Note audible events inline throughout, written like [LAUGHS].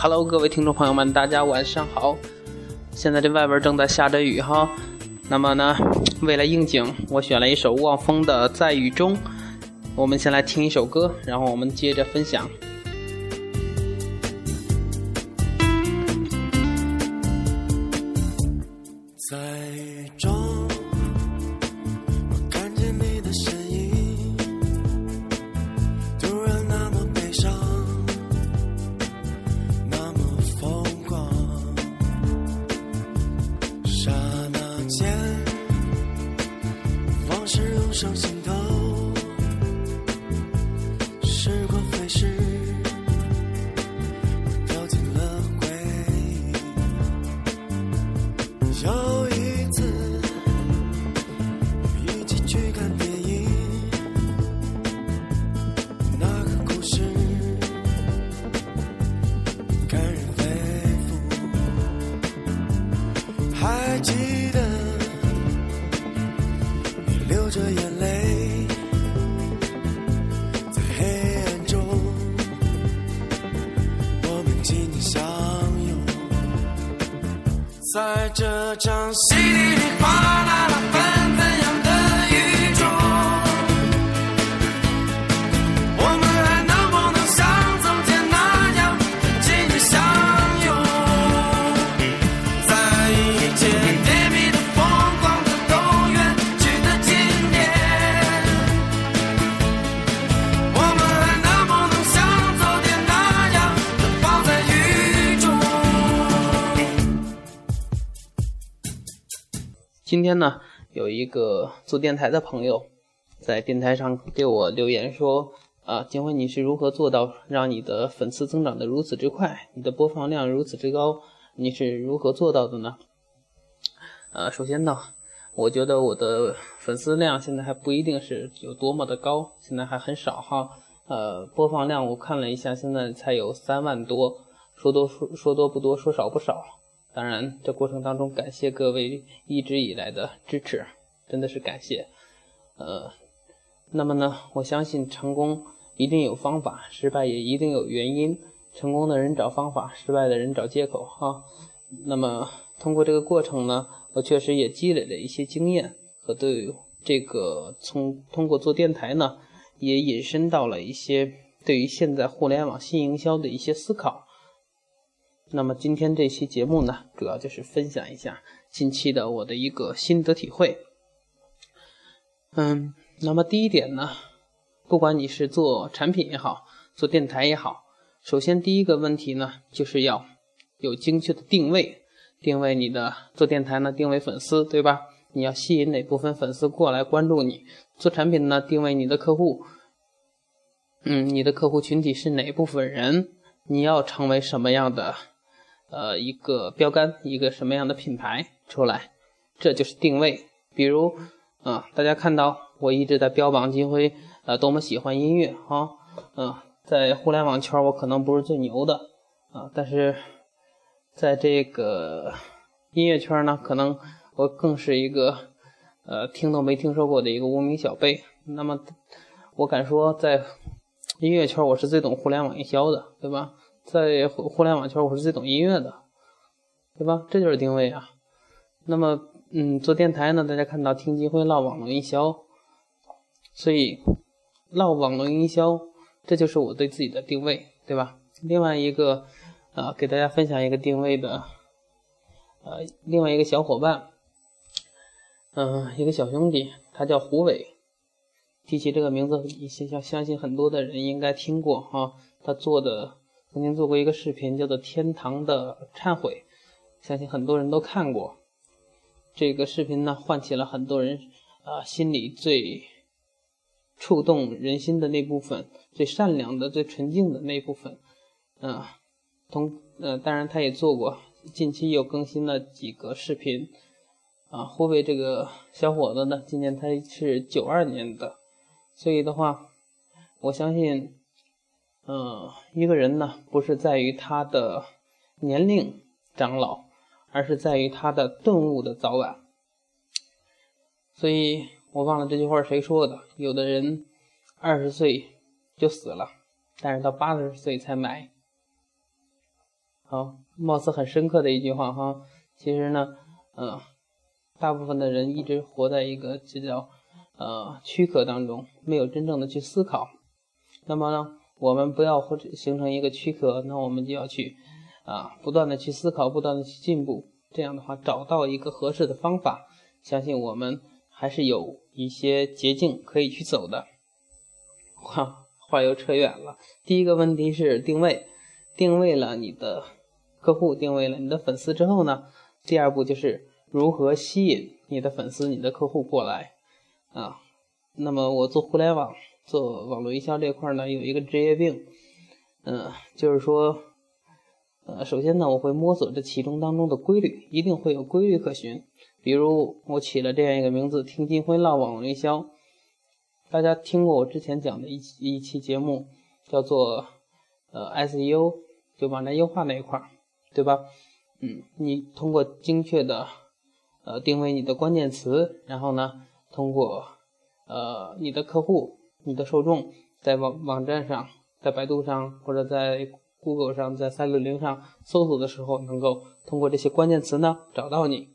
Hello，各位听众朋友们，大家晚上好。现在这外边正在下着雨哈。那么呢，为了应景，我选了一首汪峰的《在雨中》。我们先来听一首歌，然后我们接着分享。在这场淅沥沥哗啦啦今天呢，有一个做电台的朋友在电台上给我留言说：“啊，金辉，你是如何做到让你的粉丝增长的如此之快，你的播放量如此之高？你是如何做到的呢？”呃，首先呢，我觉得我的粉丝量现在还不一定是有多么的高，现在还很少哈。呃，播放量我看了一下，现在才有三万多，说多说说多不多，说少不少。当然，这过程当中感谢各位一直以来的支持，真的是感谢。呃，那么呢，我相信成功一定有方法，失败也一定有原因。成功的人找方法，失败的人找借口哈。那么通过这个过程呢，我确实也积累了一些经验和对这个从通过做电台呢，也引申到了一些对于现在互联网新营销的一些思考。那么今天这期节目呢，主要就是分享一下近期的我的一个心得体会。嗯，那么第一点呢，不管你是做产品也好，做电台也好，首先第一个问题呢，就是要有精确的定位，定位你的做电台呢，定位粉丝，对吧？你要吸引哪部分粉丝过来关注你？做产品呢，定位你的客户，嗯，你的客户群体是哪部分人？你要成为什么样的？呃，一个标杆，一个什么样的品牌出来，这就是定位。比如，啊，大家看到我一直在标榜金辉，呃，多么喜欢音乐啊，嗯，在互联网圈我可能不是最牛的啊，但是在这个音乐圈呢，可能我更是一个呃听都没听说过的一个无名小辈。那么，我敢说，在音乐圈我是最懂互联网营销的，对吧？在互互联网圈，我是最懂音乐的，对吧？这就是定位啊。那么，嗯，做电台呢，大家看到听机会唠网络营销，所以唠网络营销，这就是我对自己的定位，对吧？另外一个，啊，给大家分享一个定位的，呃，另外一个小伙伴，嗯，一个小兄弟，他叫胡伟。提起这个名字，一些相相信很多的人应该听过哈，他做的。曾经做过一个视频，叫做《天堂的忏悔》，相信很多人都看过。这个视频呢，唤起了很多人啊心里最触动人心的那部分，最善良的、最纯净的那部分。嗯，同呃，当然他也做过，近期又更新了几个视频。啊，湖北这个小伙子呢，今年他是九二年的，所以的话，我相信。嗯，一个人呢，不是在于他的年龄长老，而是在于他的顿悟的早晚。所以我忘了这句话谁说的。有的人二十岁就死了，但是到八十岁才埋。好，貌似很深刻的一句话哈。其实呢，嗯，大部分的人一直活在一个这叫呃躯壳当中，没有真正的去思考。那么呢，我们不要或者形成一个躯壳，那我们就要去啊，不断的去思考，不断的去进步。这样的话，找到一个合适的方法，相信我们还是有一些捷径可以去走的。话 [LAUGHS] 话又扯远了。第一个问题是定位，定位了你的客户，定位了你的粉丝之后呢，第二步就是如何吸引你的粉丝、你的客户过来啊。那么我做互联网、做网络营销这块呢，有一个职业病，嗯，就是说，呃，首先呢，我会摸索这其中当中的规律，一定会有规律可循。比如我起了这样一个名字：听金辉唠网络营销。大家听过我之前讲的一一期节目，叫做呃 SEO，就网站优化那一块儿，对吧？嗯，你通过精确的呃定位你的关键词，然后呢，通过呃你的客户、你的受众，在网网站上、在百度上或者在 Google 上、在三六零上搜索的时候，能够通过这些关键词呢找到你。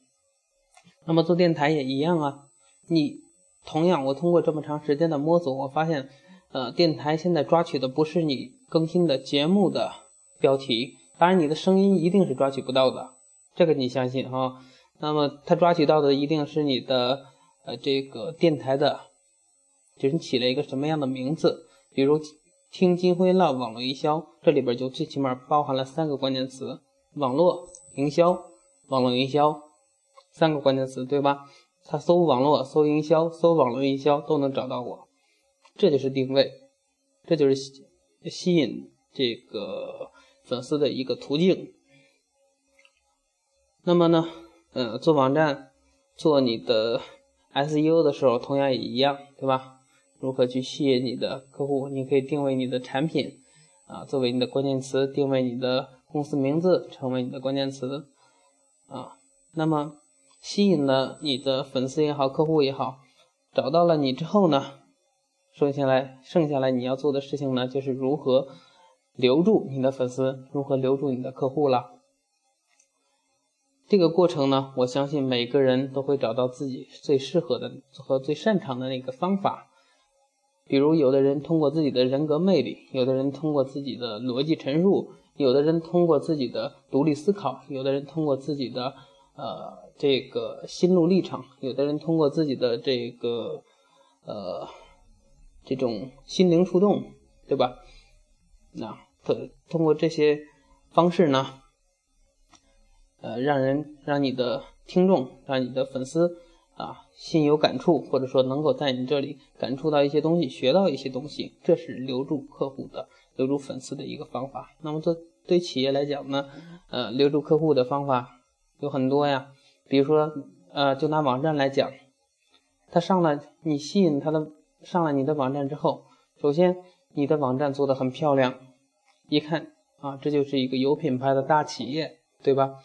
那么做电台也一样啊，你。同样，我通过这么长时间的摸索，我发现，呃，电台现在抓取的不是你更新的节目的标题，当然你的声音一定是抓取不到的，这个你相信哈。那么它抓取到的一定是你的呃这个电台的，就是你起了一个什么样的名字，比如听金辉唠网络营销，这里边就最起码包含了三个关键词：网络营销、网络营销，三个关键词，对吧？他搜网络、搜营销、搜网络营销都能找到我，这就是定位，这就是吸吸引这个粉丝的一个途径。那么呢，呃，做网站、做你的 SEO 的时候，同样也一样，对吧？如何去吸引你的客户？你可以定位你的产品啊，作为你的关键词；定位你的公司名字，成为你的关键词啊。那么。吸引了你的粉丝也好，客户也好，找到了你之后呢，剩下来剩下来你要做的事情呢，就是如何留住你的粉丝，如何留住你的客户了。这个过程呢，我相信每个人都会找到自己最适合的和最擅长的那个方法。比如，有的人通过自己的人格魅力，有的人通过自己的逻辑陈述，有的人通过自己的独立思考，有的人通过自己的。呃，这个心路历程，有的人通过自己的这个呃这种心灵触动，对吧？那通通过这些方式呢，呃，让人让你的听众，让你的粉丝啊心有感触，或者说能够在你这里感触到一些东西，学到一些东西，这是留住客户的、留住粉丝的一个方法。那么，这对企业来讲呢，呃，留住客户的方法。有很多呀，比如说，呃，就拿网站来讲，他上了，你吸引他的上了你的网站之后，首先你的网站做的很漂亮，一看啊，这就是一个有品牌的大企业，对吧？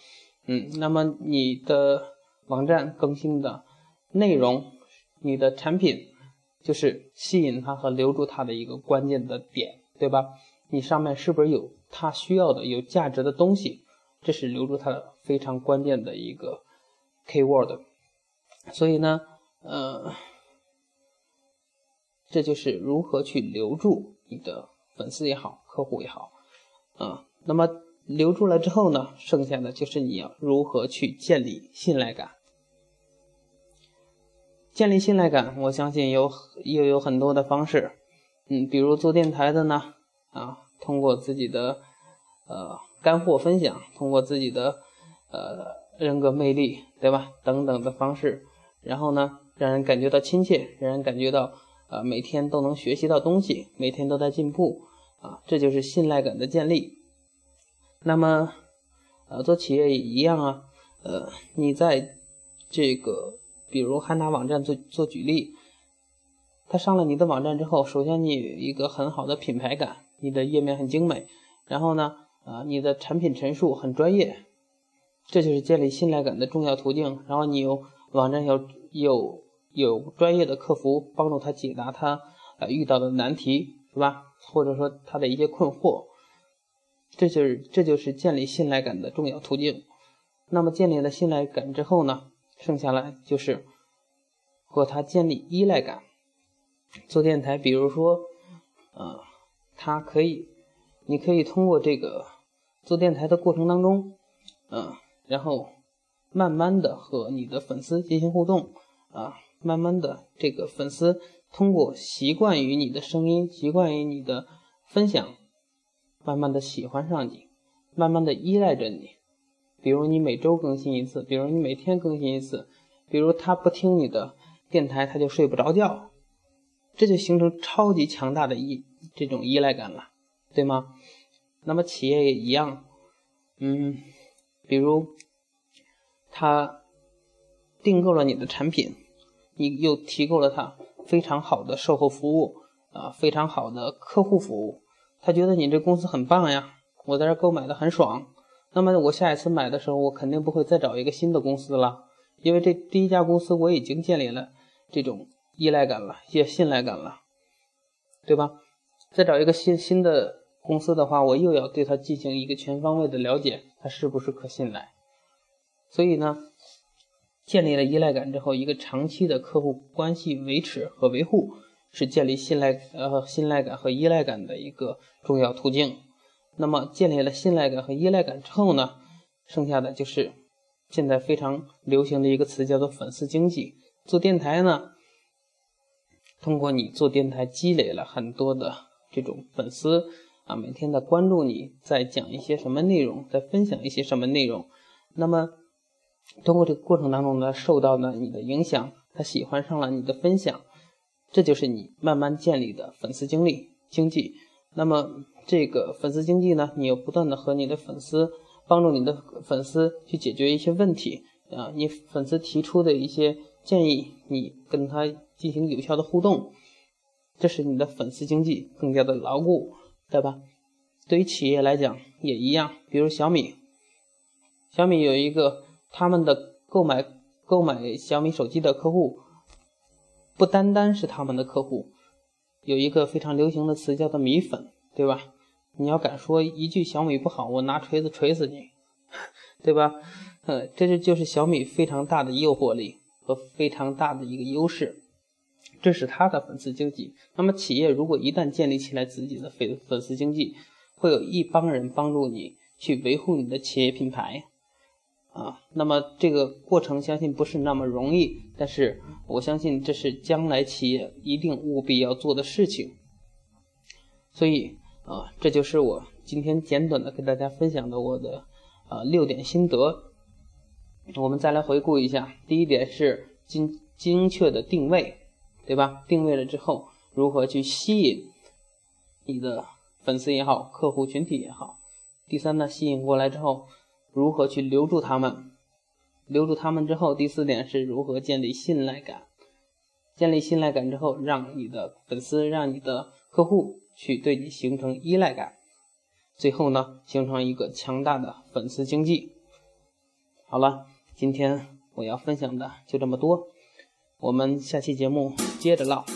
嗯，那么你的网站更新的内容，你的产品就是吸引他和留住他的一个关键的点，对吧？你上面是不是有他需要的、有价值的东西？这是留住他的非常关键的一个 keyword，所以呢，呃，这就是如何去留住你的粉丝也好，客户也好，啊，那么留住了之后呢，剩下的就是你要如何去建立信赖感。建立信赖感，我相信有又有很多的方式，嗯，比如做电台的呢，啊，通过自己的，呃。干货分享，通过自己的呃人格魅力，对吧？等等的方式，然后呢，让人感觉到亲切，让人感觉到呃每天都能学习到东西，每天都在进步啊，这就是信赖感的建立。那么呃做企业也一样啊，呃你在这个比如还拿网站做做举例，他上了你的网站之后，首先你有一个很好的品牌感，你的页面很精美，然后呢。啊，你的产品陈述很专业，这就是建立信赖感的重要途径。然后你有网站有有有专业的客服帮助他解答他呃遇到的难题，是吧？或者说他的一些困惑。这就是这就是建立信赖感的重要途径。那么建立了信赖感之后呢，剩下来就是和他建立依赖感。做电台，比如说，呃，他可以，你可以通过这个做电台的过程当中，嗯，然后慢慢的和你的粉丝进行互动，啊，慢慢的这个粉丝通过习惯于你的声音，习惯于你的分享，慢慢的喜欢上你，慢慢的依赖着你。比如你每周更新一次，比如你每天更新一次，比如他不听你的电台，他就睡不着觉，这就形成超级强大的依这种依赖感了，对吗？那么企业也一样，嗯，比如他订购了你的产品，你又提供了他非常好的售后服务啊，非常好的客户服务，他觉得你这公司很棒呀，我在这购买的很爽。那么我下一次买的时候，我肯定不会再找一个新的公司了，因为这第一家公司我已经建立了这种依赖感了，也信赖感了，对吧？再找一个新新的公司的话，我又要对它进行一个全方位的了解，它是不是可信赖？所以呢，建立了依赖感之后，一个长期的客户关系维持和维护，是建立信赖呃信赖感和依赖感的一个重要途径。那么建立了信赖感和依赖感之后呢，剩下的就是现在非常流行的一个词，叫做粉丝经济。做电台呢，通过你做电台积累了很多的这种粉丝啊，每天的关注你，在讲一些什么内容，在分享一些什么内容。那么通过这个过程当中呢，受到了你的影响，他喜欢上了你的分享，这就是你慢慢建立的粉丝经历经济。那么。这个粉丝经济呢，你要不断的和你的粉丝帮助你的粉丝去解决一些问题啊，你粉丝提出的一些建议，你跟他进行有效的互动，这是你的粉丝经济更加的牢固，对吧？对于企业来讲也一样，比如小米，小米有一个他们的购买购买小米手机的客户，不单单是他们的客户，有一个非常流行的词叫做米粉，对吧？你要敢说一句小米不好，我拿锤子锤死你，对吧？嗯，这是就是小米非常大的诱惑力和非常大的一个优势，这是它的粉丝经济。那么企业如果一旦建立起来自己的粉粉丝经济，会有一帮人帮助你去维护你的企业品牌啊。那么这个过程相信不是那么容易，但是我相信这是将来企业一定务必要做的事情。所以。啊，这就是我今天简短的给大家分享的我的呃六点心得。我们再来回顾一下，第一点是精精确的定位，对吧？定位了之后，如何去吸引你的粉丝也好，客户群体也好。第三呢，吸引过来之后，如何去留住他们？留住他们之后，第四点是如何建立信赖感？建立信赖感之后，让你的粉丝，让你的客户。去对你形成依赖感，最后呢，形成一个强大的粉丝经济。好了，今天我要分享的就这么多，我们下期节目接着唠。